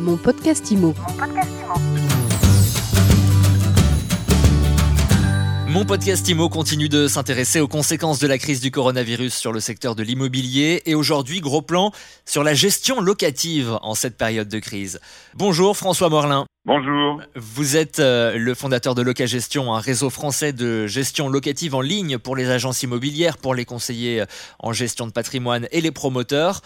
Mon podcast IMO. Mon podcast IMO continue de s'intéresser aux conséquences de la crise du coronavirus sur le secteur de l'immobilier et aujourd'hui gros plan sur la gestion locative en cette période de crise. Bonjour François Morlin. Bonjour. Vous êtes euh, le fondateur de Locagestion, un réseau français de gestion locative en ligne pour les agences immobilières, pour les conseillers en gestion de patrimoine et les promoteurs.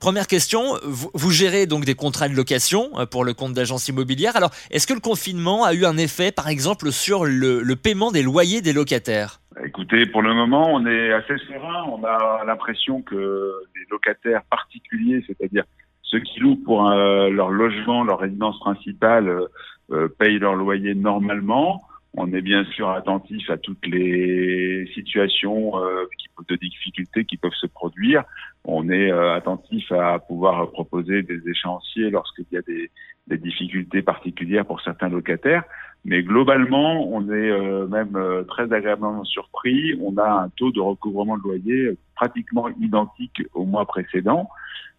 Première question, vous, gérez donc des contrats de location euh, pour le compte d'agence immobilière. Alors, est-ce que le confinement a eu un effet, par exemple, sur le, paiement des loyers des locataires? Écoutez, pour le moment, on est assez serein. On a l'impression que les locataires particuliers, c'est-à-dire ceux qui louent pour euh, leur logement, leur résidence principale, euh, payent leur loyer normalement. On est bien sûr attentif à toutes les situations euh, de difficultés qui peuvent se produire. On est euh, attentif à pouvoir proposer des échéanciers lorsqu'il y a des, difficultés particulières pour certains locataires. Mais globalement, on est euh, même très agréablement surpris. On a un taux de recouvrement de loyer pratiquement identique au mois précédent.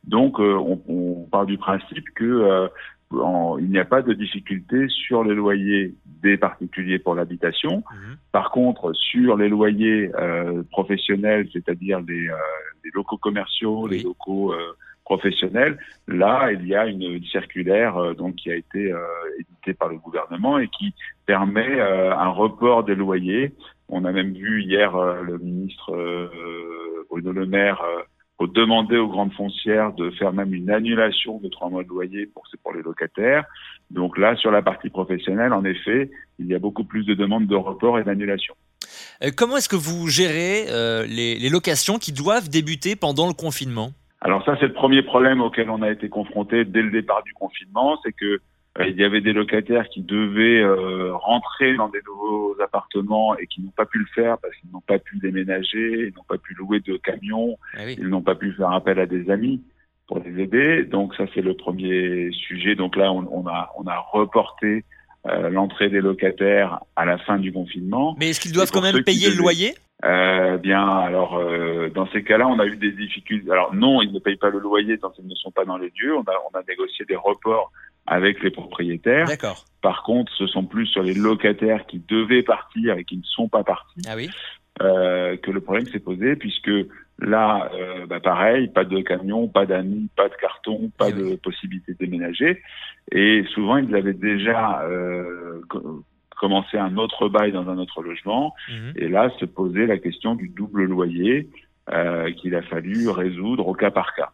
Donc, on, on, part du principe que il n'y a pas de difficulté sur les loyers des particuliers pour l'habitation. Mhm. Par contre, sur les loyers euh, professionnels, c'est-à-dire les, euh, les, locaux commerciaux, les locaux euh, professionnels, là, il y a une, circulaire euh, donc qui a été éditée par le gouvernement et qui permet un report des loyers. On a même vu hier le ministre Bruno Le Maire faut demander aux grandes foncières de faire même une annulation de trois mois de loyer pour, pour les locataires. Donc là, sur la partie professionnelle, en effet, il y a beaucoup plus de demandes de report et d'annulation. Euh, comment est-ce que vous gérez euh, les, les locations qui doivent débuter pendant le confinement? Alors ça, c'est le premier problème auquel on a été confronté dès le départ du confinement, c'est que euh, il y avait des locataires qui devaient euh, rentrer dans des nouveaux appartements et qui n'ont pas pu le faire parce qu'ils n'ont pas pu déménager, ils n'ont pas pu louer de camions, ah ils n'ont pas pu faire appel à des amis pour les aider. Donc ça c'est le premier sujet. Donc là on, on a on a reporté euh, l'entrée des locataires à la fin du confinement. Mais est-ce qu'ils doivent quand même payer le loyer? Euh, bien, alors euh, dans ces cas-là, on a eu des difficultés. Alors non, ils ne payent pas le loyer tant qu'ils ne sont pas dans les lieux. On a, on a négocié des reports avec les propriétaires. D'accord. Par contre, ce sont plus sur les locataires qui devaient partir et qui ne sont pas partis ah oui. euh, que le problème s'est posé, puisque là, euh, bah pareil, pas de camion, pas d'amis, pas de carton, pas eh de possibilité de déménager. Et souvent, ils avaient déjà euh, commencé un autre bail dans un autre logement. Mhm. Et là, se posait la question du double loyer euh, qu'il a fallu résoudre au cas par cas.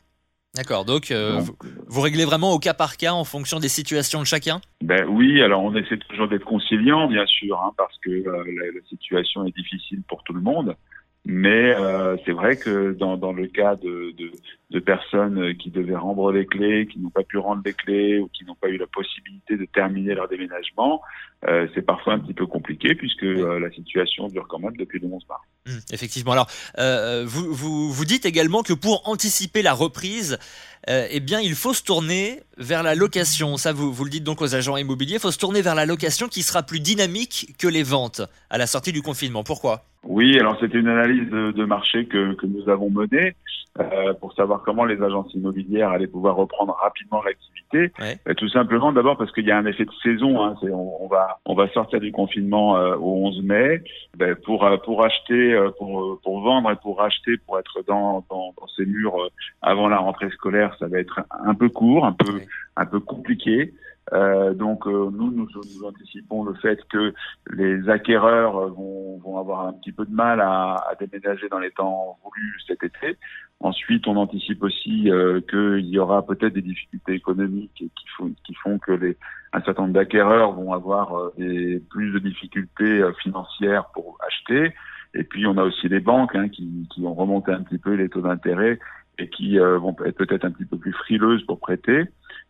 D'accord, donc, euh, vous, réglez vraiment au cas par cas en fonction des situations de chacun? Ben oui, alors on essaie toujours d'être conciliant, bien sûr, hein, parce que euh, la, situation est difficile pour tout le monde. Mais euh, c'est vrai que dans, dans le cas de, de, de, personnes qui devaient rendre les clés, qui n'ont pas pu rendre les clés ou qui n'ont pas eu la possibilité de terminer leur déménagement, euh, c'est parfois un petit peu compliqué puisque euh, la situation dure quand même depuis le 11 mars. Mmh, effectivement. Alors, euh, vous, vous, vous dites également que pour anticiper la reprise, eh bien, il faut se tourner vers la location. Ça, vous, vous le dites donc aux agents immobiliers, il faut se tourner vers la location qui sera plus dynamique que les ventes à la sortie du confinement. Pourquoi? Oui, alors c'était une analyse de, de, marché que, que nous avons menée euh, pour savoir comment les agences immobilières allaient pouvoir reprendre rapidement l'activité. Ouais. tout simplement, d'abord parce qu'il y a un effet de saison. Hein, on, on, va on va sortir du confinement euh, au 11 mai. Ben, pour euh, pour acheter, euh, pour pour vendre et pour acheter, pour être dans dans, dans ces murs avant la rentrée scolaire, ça va être un peu court, un peu un peu compliqué. Euh, donc euh, nous, nous, nous, anticipons le fait que les acquéreurs vont, vont avoir un petit peu de mal à, à, déménager dans les temps voulus cet été. Ensuite, on anticipe aussi euh, qu'il y aura peut-être des difficultés économiques qui font, qui font que les, un certain nombre d'acquéreurs vont avoir des, plus de difficultés financières pour acheter. Et puis, on a aussi les banques hein, qui, qui, ont remonté un petit peu les taux d'intérêt et qui vont être peut-être un petit peu plus frileuses pour prêter.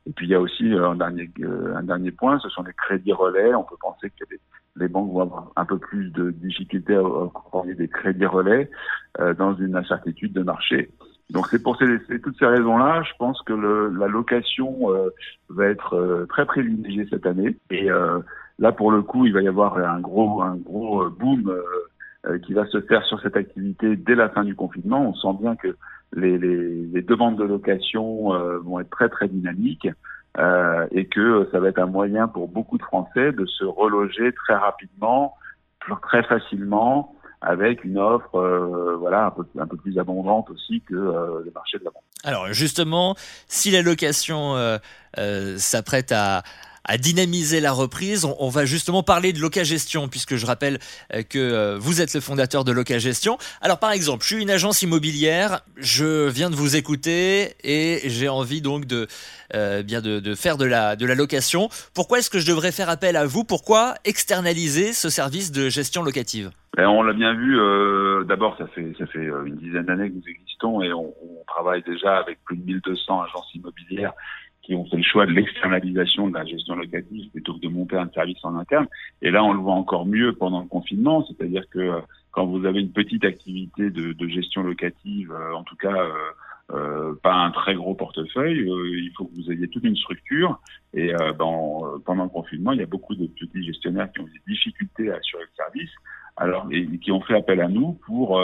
Et puis il y a aussi euh, un dernier, euh, un dernier point, ce sont les crédits relais. On peut penser que les, les banques vont avoir un peu plus de difficultés à accorder des crédits relais euh, dans une incertitude de marché. Donc c'est pour ces, toutes ces raisons-là, je pense que le, la location euh, va être euh, très privilégiée cette année. Et là, pour le coup, il va y avoir un gros, un gros boom qui va se faire sur cette activité dès la fin du confinement. On sent bien que les, les, les demandes de location euh, vont être très très dynamiques. et que ça va être un moyen pour beaucoup de Français de se reloger très rapidement, très facilement, avec une offre euh, voilà un peu, un peu plus abondante aussi que euh, le marché de la vente. Alors justement, si la location euh, s'apprête à à dynamiser la reprise. On, va justement parler de Locagestion, puisque je rappelle euh, que euh, vous êtes le fondateur de Locagestion. Alors par exemple, je suis une agence immobilière, je viens de vous écouter et j'ai envie donc de, euh, bien de, faire de la, de la location. Pourquoi est-ce que je devrais faire appel à vous? Pourquoi externaliser ce service de gestion locative? Ben, on l'a bien vu. D'abord, ça fait ça fait une dizaine d'années que nous existons et on, on, travaille déjà avec plus de 1200 agences immobilières qui ont fait le choix de l'externalisation de la gestion locative plutôt que de monter un service en interne. Et là, on le voit encore mieux pendant le confinement, c'est-à-dire que euh, quand vous avez une petite activité de, de gestion locative, euh, en tout cas euh, euh, pas un très gros portefeuille, il faut que vous ayez toute une structure. Et pendant le confinement, il y a beaucoup de petits gestionnaires qui ont des difficultés à assurer le service, alors et, qui ont fait appel à nous pour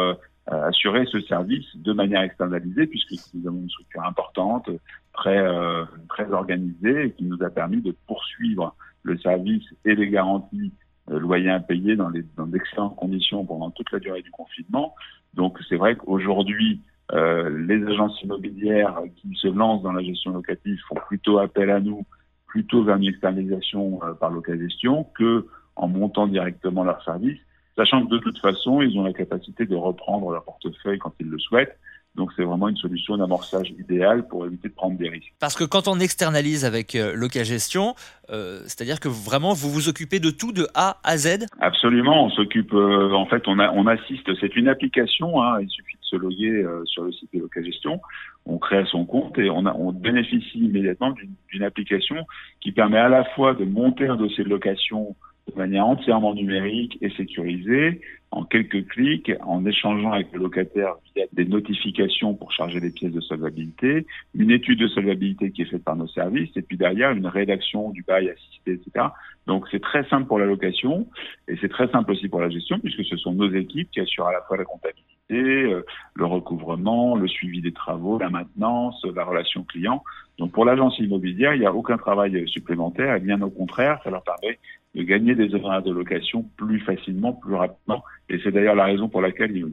assurer ce service de manière externalisée, puisque nous avons une structure importante, très euh, très organisée, qui nous a permis de poursuivre le service et les garanties euh, loyers impayés dans dans d'excellentes conditions pendant toute la durée du confinement. Donc c'est vrai qu'aujourd'hui euh, les agences immobilières qui se lancent dans la gestion locative font plutôt appel à nous, plutôt vers une externalisation euh, par location que en montant directement leur service sachant que de toute façon, ils ont la capacité de reprendre leur portefeuille quand ils le souhaitent. Donc c'est vraiment une solution d'amorçage idéale pour éviter de prendre des risques. Parce que quand on externalise avec euh, Locagestion, euh, c'est-à-dire que vraiment vous vous occupez de tout de A à Z? Absolument, on s'occupe, euh, en fait on, a, on assiste, c'est une application, hein, il suffit de se loguer euh, sur le site de Locagestion, on crée son compte et on, a, on bénéficie immédiatement d'une application qui permet à la fois de monter un dossier de location de manière entièrement numérique et sécurisée, en quelques clics, en échangeant avec le locataire via des notifications pour charger les pièces de solvabilité, une étude de solvabilité qui est faite par nos services, et puis derrière une rédaction du bail assisté, etc. Donc c'est très simple pour la location et c'est très simple aussi pour la gestion puisque ce sont nos équipes qui assurent à la fois la comptabilité, euh, le recouvrement, le suivi des travaux, la maintenance, la relation client. Donc pour l'agence immobilière, il n'y a aucun travail supplémentaire et bien au contraire, ça leur permet de gagner des horaires de location plus facilement, plus rapidement. Et c'est d'ailleurs la raison pour laquelle il,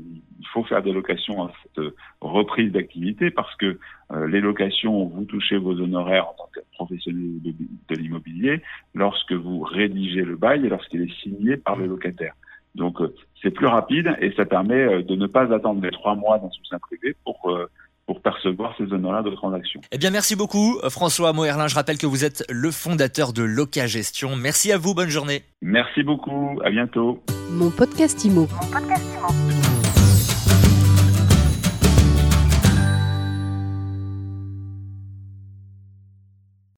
faut faire des locations à cette reprise d'activité parce que euh, les locations, vous touchez vos honoraires en tant que professionnel de, l'immobilier lorsque vous rédigez le bail et lorsqu'il est signé par le locataire. Donc euh, c'est plus rapide et ça permet euh, de ne pas attendre les trois mois dans son sein privé pour pour percevoir ces honoraires de transaction. Eh bien, merci beaucoup, François Moerlin. Je rappelle que vous êtes le fondateur de Loca Gestion. Merci à vous, bonne journée. Merci beaucoup, à bientôt. Mon podcast Imo. Mon podcast Imo.